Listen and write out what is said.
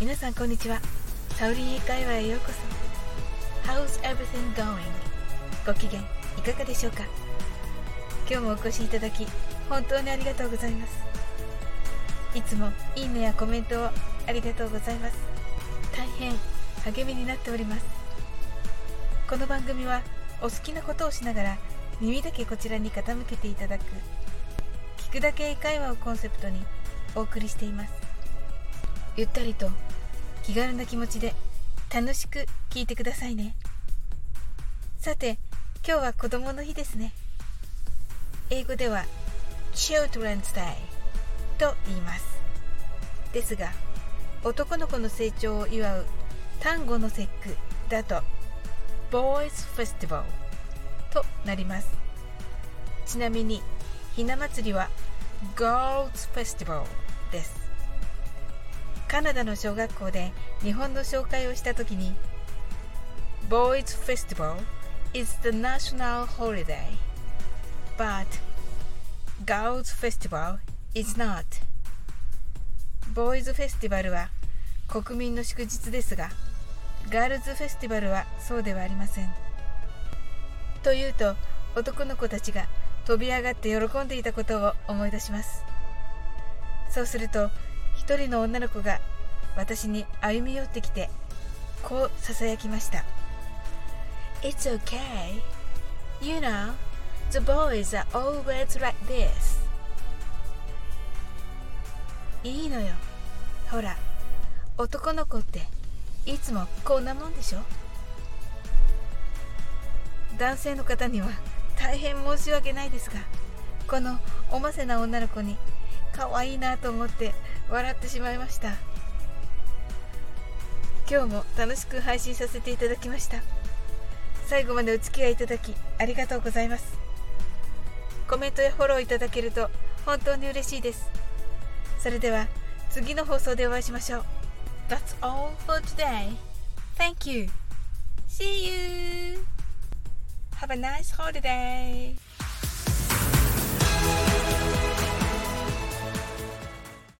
皆さんこんにちは。サウリン英会話へようこそ。How's everything going? ご機嫌いかがでしょうか？今日もお越しいただき本当にありがとうございます。いつもいいねやコメントをありがとうございます。大変励みになっております。この番組はお好きなことをしながら耳だけこちらに傾けていただく聞くだけ英会話をコンセプトにお送りしています。ゆったりと気軽な気持ちで楽しく聞いてくださいね。さて今日は子供の日ですね。英語では Children's Day と言います。ですが男の子の成長を祝う単語の節句だと Boys Festival となります。ちなみにひな祭りは Girls Festival です。カナダの小学校で日本の紹介をした時に Boys Festival is the national holiday but Girls Festival is not. Boys Festival は国民の祝日ですがガールズフェスティバルはそうではありません。というと男の子たちが飛び上がって喜んでいたことを思い出します。そうすると一人の女の子が私に歩み寄ってきてこうささやきました。It's okay. You know The boys are always like this. いいのよ。ほら男の子っていつもこんなもんでしょ？男性の方には大変申し訳ないですがこのおませな女の子に可愛いなと思って笑ってしまいました今日も楽しく配信させていただきました最後までお付き合いいただきありがとうございますコメントやフォローいただけると本当に嬉しいですそれでは次の放送でお会いしましょう That's all for today. Thank you. See you. Have a nice holiday.